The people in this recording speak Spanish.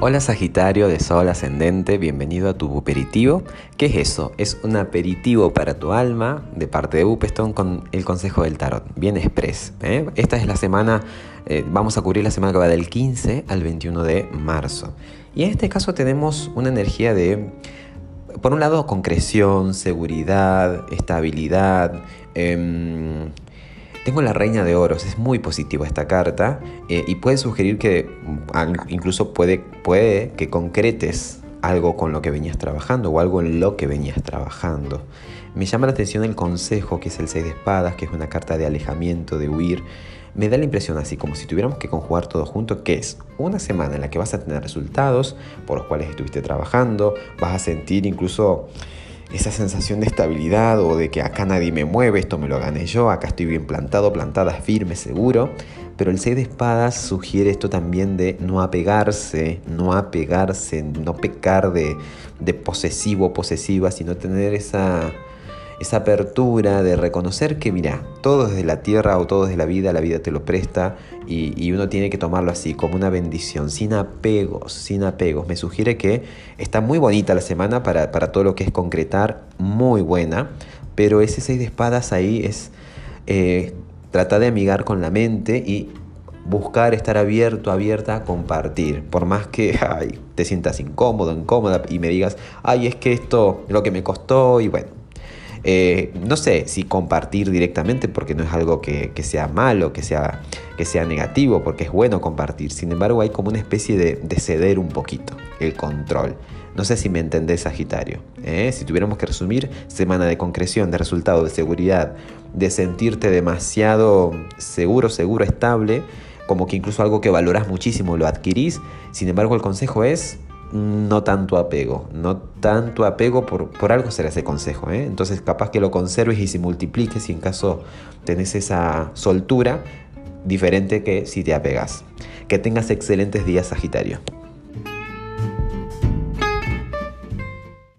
Hola Sagitario de Sol Ascendente, bienvenido a tu aperitivo. ¿Qué es eso? Es un aperitivo para tu alma de parte de Upestone con el consejo del tarot, bien express. ¿eh? Esta es la semana, eh, vamos a cubrir la semana que va del 15 al 21 de marzo. Y en este caso tenemos una energía de, por un lado, concreción, seguridad, estabilidad. Em, tengo la reina de oros, es muy positiva esta carta eh, y puede sugerir que mm, incluso puede, puede que concretes algo con lo que venías trabajando o algo en lo que venías trabajando. Me llama la atención el consejo, que es el 6 de espadas, que es una carta de alejamiento, de huir. Me da la impresión así, como si tuviéramos que conjugar todo junto, que es una semana en la que vas a tener resultados por los cuales estuviste trabajando, vas a sentir incluso esa sensación de estabilidad o de que acá nadie me mueve, esto me lo gané yo, acá estoy bien plantado, plantada, firme, seguro. Pero el 6 de espadas sugiere esto también de no apegarse, no apegarse, no pecar de, de posesivo, posesiva, sino tener esa, esa apertura de reconocer que, mira, todo desde la tierra o todo desde la vida, la vida te lo presta y, uno tiene que tomarlo así, como una bendición, sin apegos, sin apegos. Me sugiere que está muy bonita la semana para, todo lo que es concretar, muy buena, pero ese seis de espadas ahí es eh, tratar de amigar con la mente y buscar estar abierto, abierta a compartir. Por más que te sientas incómodo, incómoda y me digas, ay, es que esto es lo que me costó y bueno eh, no sé si compartir directamente porque no es algo que, sea malo, que sea, que sea negativo, porque es bueno compartir. Sin embargo, hay como una especie de, ceder un poquito el control. No sé si me entendés, Sagitario. ¿eh? Si tuviéramos que resumir, semana de concreción, de resultado, de seguridad, de sentirte demasiado seguro, seguro, estable, como que incluso algo que valoras muchísimo lo adquirís. Sin embargo, el consejo es no tanto apego, no tanto apego, por, por algo será ese consejo. ¿eh? Entonces capaz que lo conserves y se multiplique si en caso tenés esa soltura, diferente que si te apegas. Que tengas excelentes días, Sagitario.